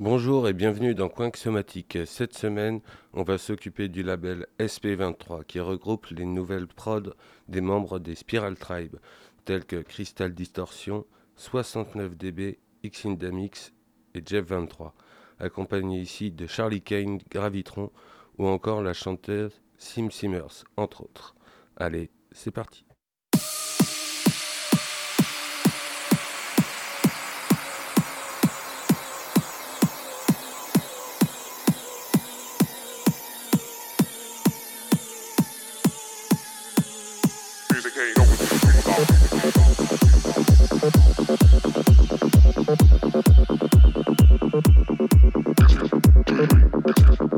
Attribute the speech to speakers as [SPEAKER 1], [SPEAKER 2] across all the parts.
[SPEAKER 1] Bonjour et bienvenue dans Coin Somatique. Cette semaine, on va s'occuper du label SP23 qui regroupe les nouvelles prods des membres des Spiral Tribe tels que Crystal Distortion, 69dB, Xindamix et Jeff 23, accompagnés ici de Charlie Kane, Gravitron ou encore la chanteuse Sim Simmers, entre autres. Allez, c'est parti.
[SPEAKER 2] Thank you.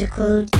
[SPEAKER 3] Logical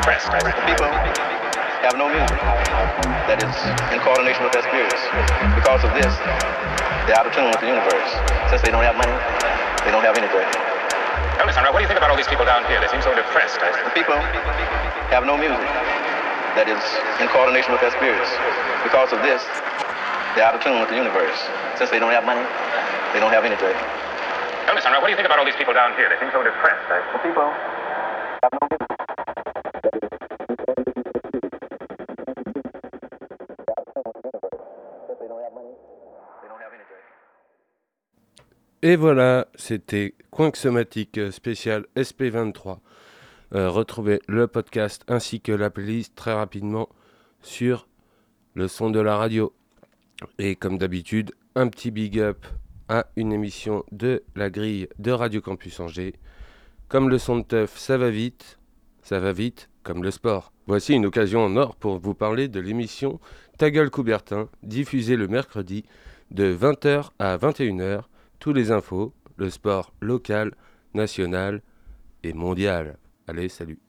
[SPEAKER 3] here? They seem so depressed.
[SPEAKER 4] people have no music that is in coordination with their spirits. Because of this, they're out of tune with the universe. Since they don't have money, they don't have anything.
[SPEAKER 3] Tell me, Sandra, what do you think about all these people down here? They seem so depressed.
[SPEAKER 4] The people have no music that is in coordination with their spirits. Because of this, they're out of tune with the universe. Since they don't have money, they don't have anything.
[SPEAKER 3] Tell me, Sandra, what do you think about all these people down here? They seem so depressed.
[SPEAKER 4] The people
[SPEAKER 1] Et voilà, c'était Coinxomatique euh, spécial SP23. Euh, retrouvez le podcast ainsi que la playlist très rapidement sur le son de la radio. Et comme d'habitude, un petit big up à une émission de la grille de Radio Campus Angers. Comme le son de teuf, ça va vite, ça va vite comme le sport. Voici une occasion en or pour vous parler de l'émission Ta gueule Coubertin, diffusée le mercredi de 20h à 21h. Tous les infos, le sport local, national et mondial. Allez, salut.